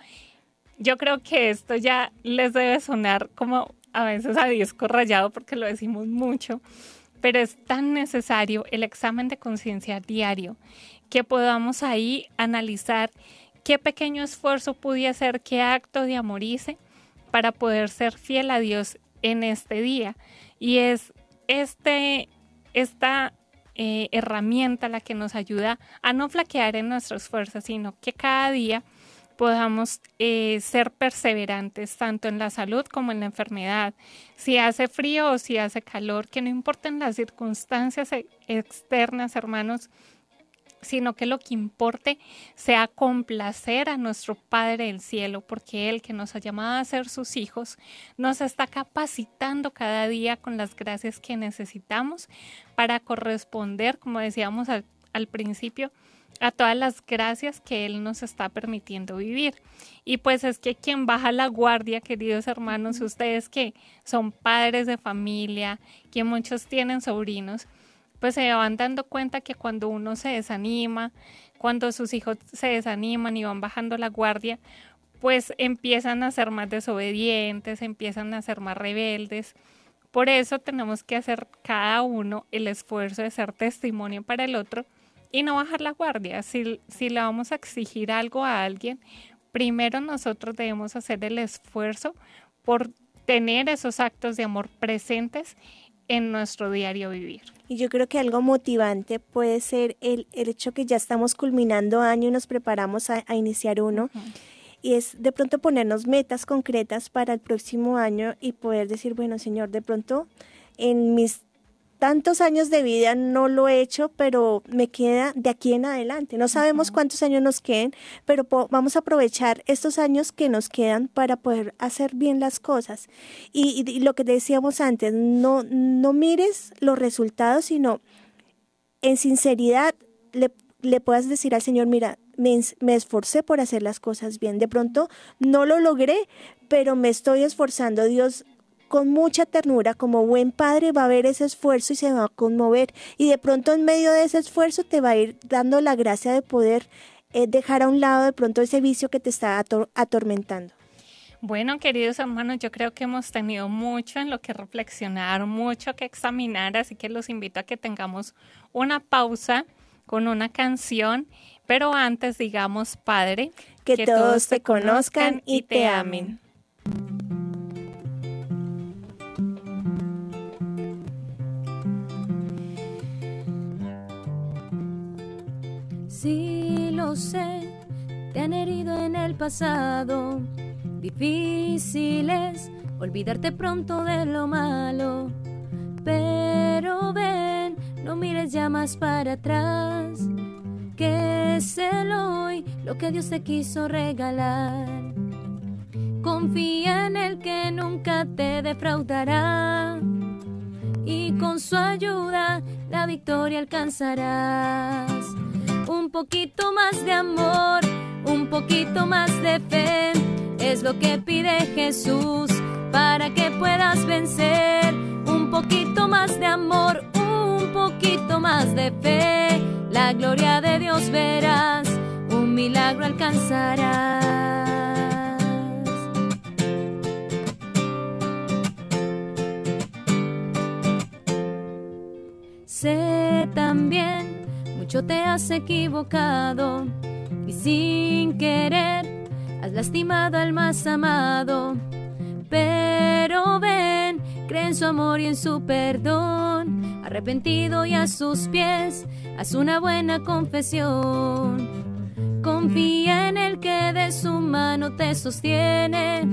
yo creo que esto ya les debe sonar como a veces a disco rayado porque lo decimos mucho, pero es tan necesario el examen de conciencia diario que podamos ahí analizar qué pequeño esfuerzo pude hacer, qué acto de amor hice para poder ser fiel a Dios en este día. Y es este, esta eh, herramienta la que nos ayuda a no flaquear en nuestras fuerzas, sino que cada día podamos eh, ser perseverantes tanto en la salud como en la enfermedad. Si hace frío o si hace calor, que no importen las circunstancias e, externas, hermanos, sino que lo que importe sea complacer a nuestro Padre del Cielo, porque Él que nos ha llamado a ser sus hijos, nos está capacitando cada día con las gracias que necesitamos para corresponder, como decíamos al principio, a todas las gracias que Él nos está permitiendo vivir. Y pues es que quien baja la guardia, queridos hermanos, ustedes que son padres de familia, que muchos tienen sobrinos, pues se van dando cuenta que cuando uno se desanima, cuando sus hijos se desaniman y van bajando la guardia, pues empiezan a ser más desobedientes, empiezan a ser más rebeldes. Por eso tenemos que hacer cada uno el esfuerzo de ser testimonio para el otro y no bajar la guardia. Si, si le vamos a exigir algo a alguien, primero nosotros debemos hacer el esfuerzo por tener esos actos de amor presentes en nuestro diario vivir. Y yo creo que algo motivante puede ser el, hecho que ya estamos culminando año y nos preparamos a, iniciar uno. Y es de pronto ponernos metas concretas para el próximo año y poder decir, bueno, Señor, de pronto en mis tantos años de vida no lo he hecho, pero me queda de aquí en adelante. No sabemos cuántos años nos queden, pero vamos a aprovechar estos años que nos quedan para poder hacer bien las cosas. Y, lo que decíamos antes, no, no mires los resultados, sino en sinceridad le, le puedas decir al Señor, mira, me, me, esforcé por hacer las cosas bien. De pronto no lo logré, pero me estoy esforzando. Dios con mucha ternura, como buen padre, va a ver ese esfuerzo y se va a conmover. Y de pronto en medio de ese esfuerzo te va a ir dando la gracia de poder eh, dejar a un lado de pronto ese vicio que te está atormentando. Bueno, queridos hermanos, yo creo que hemos tenido mucho en lo que reflexionar, mucho que examinar, así que los invito a que tengamos una pausa con una canción, pero antes digamos, Padre, que, todos te conozcan y te amen. Sí lo sé, te han herido en el pasado. Difícil es olvidarte pronto de lo malo. Pero ven, no mires ya más para atrás. Que es el hoy lo que Dios te quiso regalar. Confía en el que nunca te defraudará. Y con su ayuda la victoria alcanzarás un poquito más de amor, un poquito más de fe. Es lo que pide Jesús para que puedas vencer. Un poquito más de amor, un poquito más de fe. La gloria de Dios verás, un milagro alcanzarás. Sé también mucho te has equivocado y sin querer has lastimado al más amado. Pero ven, cree en su amor y en su perdón. Arrepentido y a sus pies, haz una buena confesión. Confía en el que de su mano te sostiene.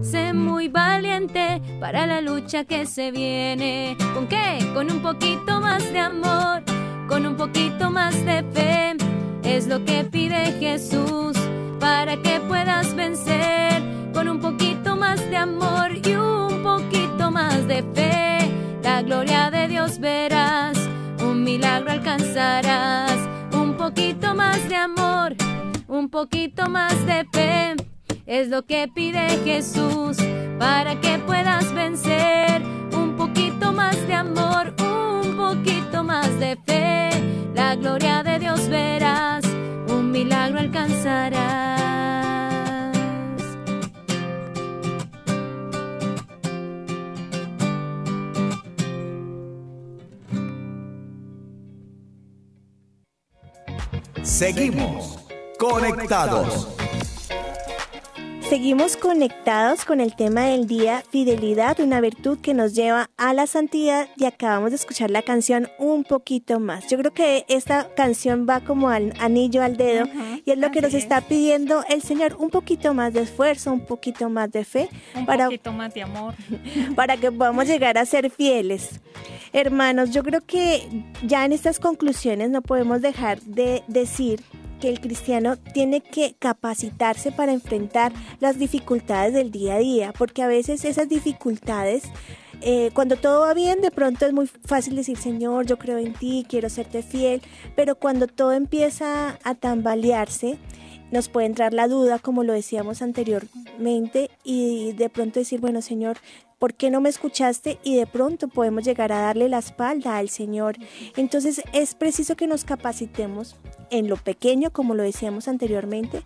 Sé muy valiente para la lucha que se viene. ¿Con qué? Con un poquito más de amor con un poquito más de fe. Es lo que pide Jesús para que puedas vencer. Con un poquito más de amor y un poquito más de fe. La gloria de Dios verás, un milagro alcanzarás. Un poquito más de amor, un poquito más de fe. Es lo que pide Jesús para que puedas vencer. Un poquito más de amor, un poquito más de fe. La gloria de Dios verás, un milagro alcanzarás. Seguimos conectados. Seguimos conectados con el tema del día, fidelidad, una virtud que nos lleva a la santidad y acabamos de escuchar la canción un poquito más. Yo creo que esta canción va como al anillo al dedo y es lo que nos está pidiendo el Señor, un poquito más de esfuerzo, un poquito más de fe. Un para, poquito más de amor. Para que podamos llegar a ser fieles. Hermanos, yo creo que ya en estas conclusiones no podemos dejar de decir que el cristiano tiene que capacitarse para enfrentar las dificultades del día a día, porque a veces esas dificultades, eh, cuando todo va bien, de pronto es muy fácil decir, Señor, yo creo en ti, quiero serte fiel, pero cuando todo empieza a tambalearse, nos puede entrar la duda, como lo decíamos anteriormente, y de pronto decir, bueno, Señor, ¿por qué no me escuchaste? Y de pronto podemos llegar a darle la espalda al Señor. Entonces es preciso que nos capacitemos en lo pequeño, como lo decíamos anteriormente,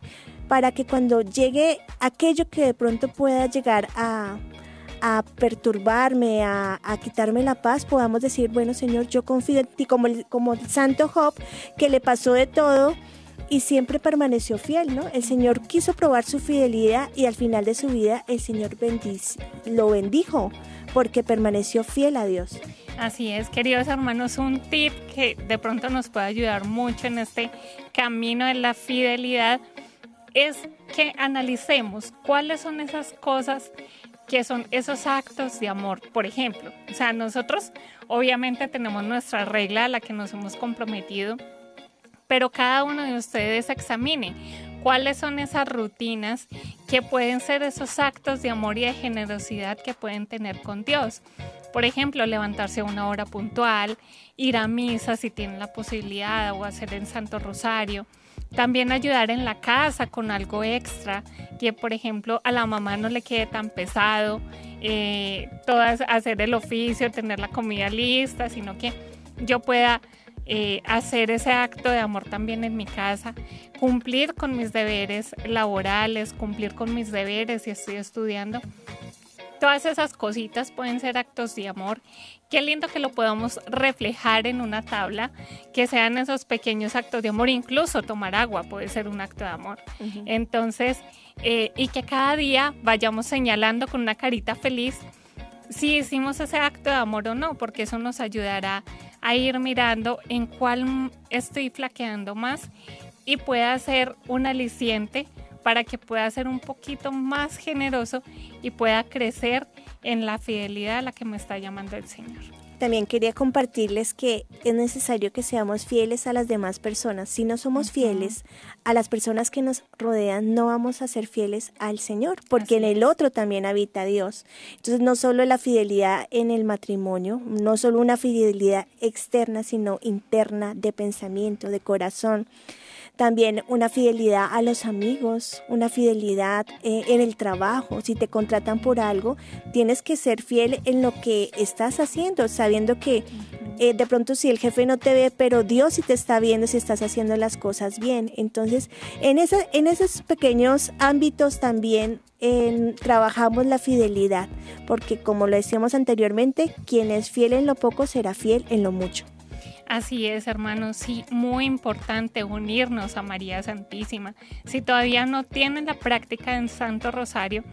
para que cuando llegue aquello que de pronto pueda llegar a, perturbarme, a, quitarme la paz, podamos decir, bueno Señor, yo confío en ti, como el, como el santo Job, que le pasó de todo y siempre permaneció fiel, ¿no? El Señor quiso probar su fidelidad y al final de su vida el Señor lo bendijo porque permaneció fiel a Dios. Así es, queridos hermanos, un tip que de pronto nos puede ayudar mucho en este camino de la fidelidad es que analicemos cuáles son esas cosas que son esos actos de amor. Por ejemplo, o sea, nosotros obviamente tenemos nuestra regla a la que nos hemos comprometido pero cada uno de ustedes examine cuáles son esas rutinas que pueden ser esos actos de amor y de generosidad que pueden tener con Dios. Por ejemplo, levantarse a una hora puntual, ir a misa si tienen la posibilidad o hacer el Santo Rosario. También ayudar en la casa con algo extra, que por ejemplo a la mamá no le quede tan pesado, eh, todas hacer el oficio, tener la comida lista, sino que yo pueda eh, hacer ese acto de amor también en mi casa, cumplir con mis deberes laborales, cumplir con mis deberes si estoy estudiando. Todas esas cositas pueden ser actos de amor. Qué lindo que lo podamos reflejar en una tabla, que sean esos pequeños actos de amor. Incluso tomar agua puede ser un acto de amor. Entonces, eh, y que cada día vayamos señalando con una carita feliz si hicimos ese acto de amor o no, porque eso nos ayudará a ir mirando en cuál estoy flaqueando más y pueda ser un aliciente para que pueda ser un poquito más generoso y pueda crecer en la fidelidad a la que me está llamando el Señor. También quería compartirles que es necesario que seamos fieles a las demás personas. Si no somos fieles a las personas que nos rodean, no vamos a ser fieles al Señor, porque en el otro también habita Dios. Entonces, no solo la fidelidad en el matrimonio, no solo una fidelidad externa, sino interna de pensamiento, de corazón también una fidelidad a los amigos, una fidelidad eh, en el trabajo. Si te contratan por algo, tienes que ser fiel en lo que estás haciendo, sabiendo que eh, de pronto si el jefe no te ve, pero Dios sí te está viendo si estás haciendo las cosas bien. Entonces, en, en esos pequeños ámbitos también trabajamos la fidelidad, porque como lo decíamos anteriormente, quien es fiel en lo poco será fiel en lo mucho. Así es, hermanos, sí, muy importante unirnos a María Santísima. Si todavía no tienen la práctica en Santo Rosario,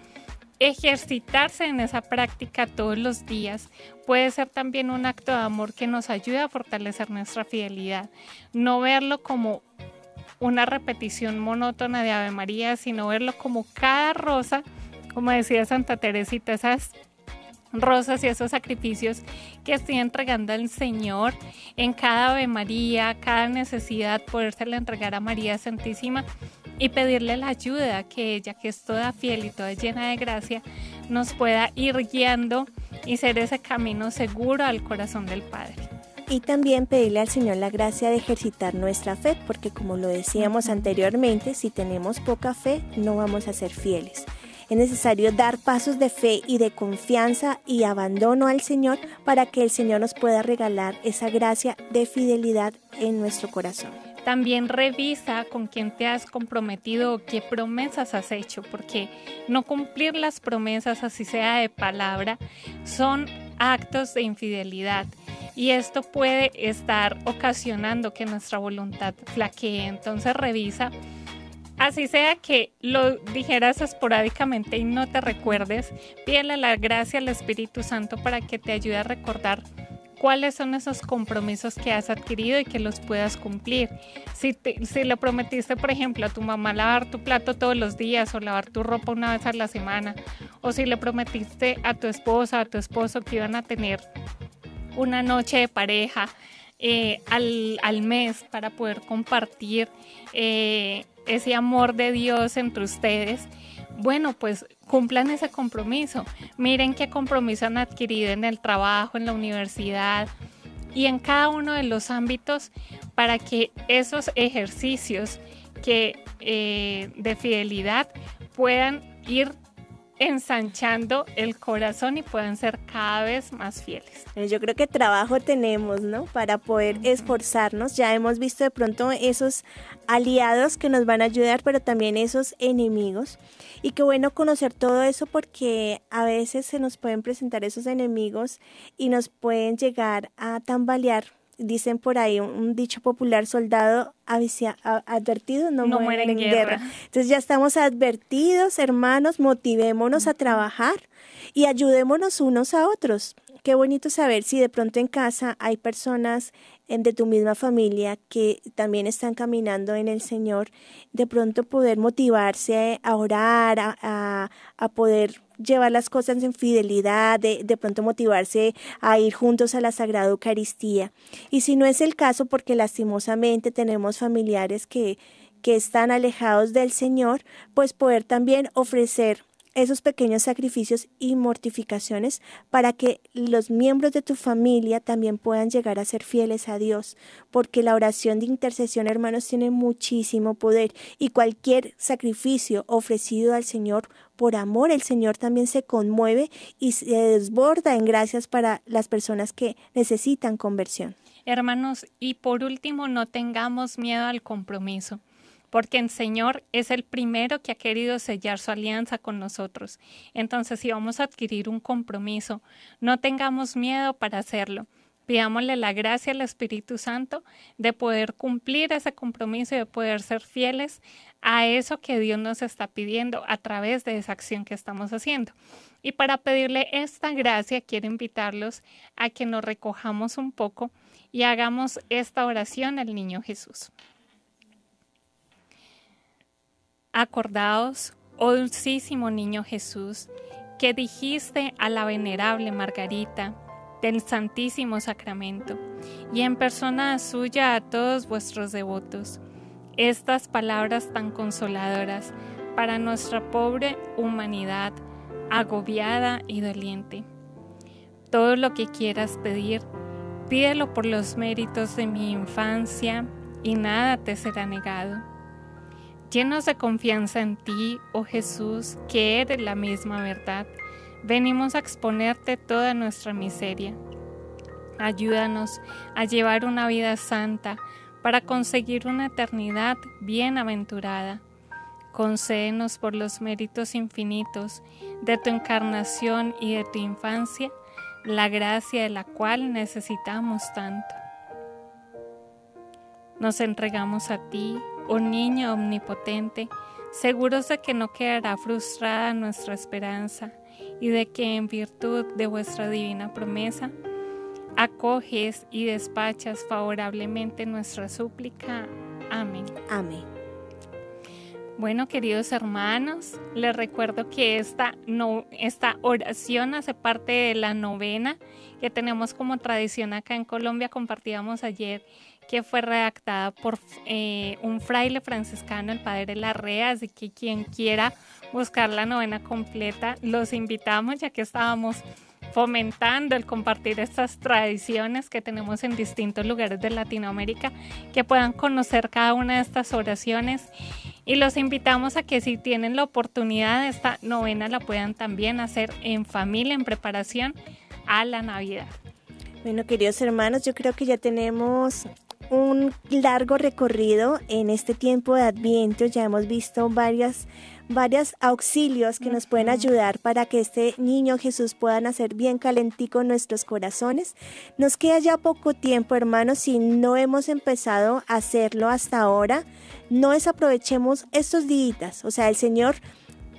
ejercitarse en esa práctica todos los días puede ser también un acto de amor que nos ayuda a fortalecer nuestra fidelidad. No verlo como una repetición monótona de Ave María, sino verlo como cada rosa, como decía Santa Teresita, esas rosas y esos sacrificios que estoy entregando al Señor en cada Ave María, cada necesidad, podérsela entregar a María Santísima y pedirle la ayuda que ella, que es toda fiel y toda llena de gracia, nos pueda ir guiando y ser ese camino seguro al corazón del Padre. Y también pedirle al Señor la gracia de ejercitar nuestra fe, porque como lo decíamos anteriormente, si tenemos poca fe, no vamos a ser fieles. Es necesario dar pasos de fe y de confianza y abandono al Señor para que el Señor nos pueda regalar esa gracia de fidelidad en nuestro corazón. También revisa con quién te has comprometido o qué promesas has hecho, porque no cumplir las promesas, así sea de palabra, son actos de infidelidad y esto puede estar ocasionando que nuestra voluntad flaquee. Entonces revisa Así sea que lo dijeras esporádicamente y no te recuerdes, pídele la gracia al Espíritu Santo para que te ayude a recordar cuáles son esos compromisos que has adquirido y que los puedas cumplir. Si, le prometiste, por ejemplo, a tu mamá lavar tu plato todos los días o lavar tu ropa una vez a la semana, o si le prometiste a tu esposa, a tu esposo que iban a tener una noche de pareja eh, al, al, mes para poder compartir eh, ese amor de Dios entre ustedes, bueno, pues cumplan ese compromiso. Miren qué compromiso han adquirido en el trabajo, en la universidad y en cada uno de los ámbitos para que esos ejercicios que, eh, de fidelidad puedan ir ensanchando el corazón y puedan ser cada vez más fieles. Yo creo que trabajo tenemos, ¿no? Para poder esforzarnos. Ya hemos visto de pronto esos aliados que nos van a ayudar, pero también esos enemigos. Y qué bueno conocer todo eso porque a veces se nos pueden presentar esos enemigos y nos pueden llegar a tambalear dicen por ahí un, dicho popular, soldado advertido no, muere, en guerra. Entonces ya estamos advertidos, hermanos, motivémonos a trabajar y ayudémonos unos a otros. Qué bonito saber si de pronto en casa hay personas de tu misma familia que también están caminando en el Señor, de pronto poder motivarse a orar, a, a poder llevar las cosas en fidelidad, de, de, pronto motivarse a ir juntos a la Sagrada Eucaristía. Y si no es el caso, porque lastimosamente tenemos familiares que, que están alejados del Señor, pues poder también ofrecer esos pequeños sacrificios y mortificaciones para que los miembros de tu familia también puedan llegar a ser fieles a Dios, porque la oración de intercesión, hermanos, tiene muchísimo poder y cualquier sacrificio ofrecido al Señor por amor, el Señor también se conmueve y se desborda en gracias para las personas que necesitan conversión. Hermanos, y por último, no tengamos miedo al compromiso porque el Señor es el primero que ha querido sellar su alianza con nosotros. Entonces, si vamos a adquirir un compromiso, no tengamos miedo para hacerlo. Pidámosle la gracia al Espíritu Santo de poder cumplir ese compromiso y de poder ser fieles a eso que Dios nos está pidiendo a través de esa acción que estamos haciendo. Y para pedirle esta gracia, quiero invitarlos a que nos recojamos un poco y hagamos esta oración al Niño Jesús. Acordaos, oh dulcísimo niño Jesús, que dijiste a la venerable Margarita del Santísimo Sacramento y en persona suya a todos vuestros devotos, estas palabras tan consoladoras para nuestra pobre humanidad agobiada y doliente. Todo lo que quieras pedir, pídelo por los méritos de mi infancia y nada te será negado Llenos de confianza en ti, oh Jesús, que eres la misma verdad, venimos a exponerte toda nuestra miseria. Ayúdanos a llevar una vida santa para conseguir una eternidad bienaventurada. Concédenos por los méritos infinitos de tu encarnación y de tu infancia la gracia de la cual necesitamos tanto. Nos entregamos a ti, oh niño omnipotente, seguros de que no quedará frustrada nuestra esperanza y de que en virtud de vuestra divina promesa, acoges y despachas favorablemente nuestra súplica. Amén. Amén. Bueno, queridos hermanos, les recuerdo que esta, no, esta oración hace parte de la novena que tenemos como tradición acá en Colombia. Compartíamos ayer que fue redactada por eh, un fraile franciscano, el padre Larrea, así que quien quiera buscar la novena completa, los invitamos ya que estábamos fomentando el compartir estas tradiciones que tenemos en distintos lugares de Latinoamérica, que puedan conocer cada una de estas oraciones y los invitamos a que si tienen la oportunidad esta novena la puedan también hacer en familia en preparación a la Navidad. Bueno, queridos hermanos, yo creo que ya tenemos un largo recorrido en este tiempo de Adviento. Ya hemos visto varias varios auxilios que nos pueden ayudar para que este niño Jesús pueda nacer bien calentico en nuestros corazones. Nos queda ya poco tiempo, hermanos, si no hemos empezado a hacerlo hasta ahora, no desaprovechemos estos días. O sea, el Señor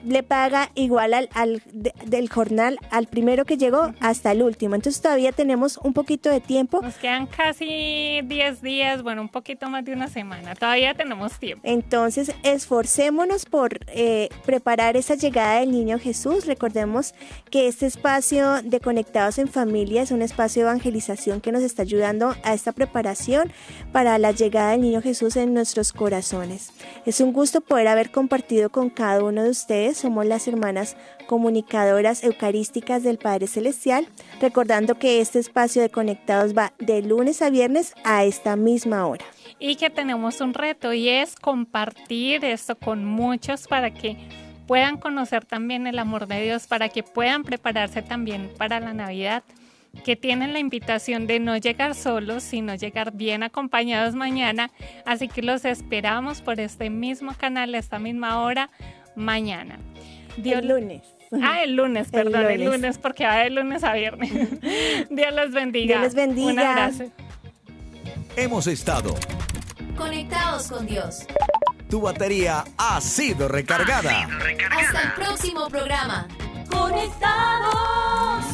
le paga igual al, al del jornal al primero que llegó hasta el último. Entonces todavía tenemos un poquito de tiempo. Nos quedan casi 10 días, bueno, un poquito más de una semana. Todavía tenemos tiempo. Entonces esforcémonos por eh, preparar esa llegada del niño Jesús. Recordemos que este espacio de Conectados en Familia es un espacio de evangelización que nos está ayudando a esta preparación para la llegada del niño Jesús en nuestros corazones. Es un gusto poder haber compartido con cada uno de ustedes somos las hermanas comunicadoras eucarísticas del Padre Celestial, recordando que este espacio de Conectados va de lunes a viernes a esta misma hora. Y que tenemos un reto y es compartir esto con muchos para que puedan conocer también el amor de Dios, para que puedan prepararse también para la Navidad que tienen la invitación de no llegar solos, sino llegar bien acompañados mañana. Así que los esperamos por este mismo canal, esta misma hora, mañana. el lunes. Ah, el lunes, perdón, el lunes, porque va de lunes a viernes. Dios los bendiga. Dios les bendiga. Un abrazo. Hemos estado conectados con Dios. Tu batería ha sido recargada. Hasta el próximo programa. Conectados.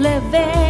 reflever.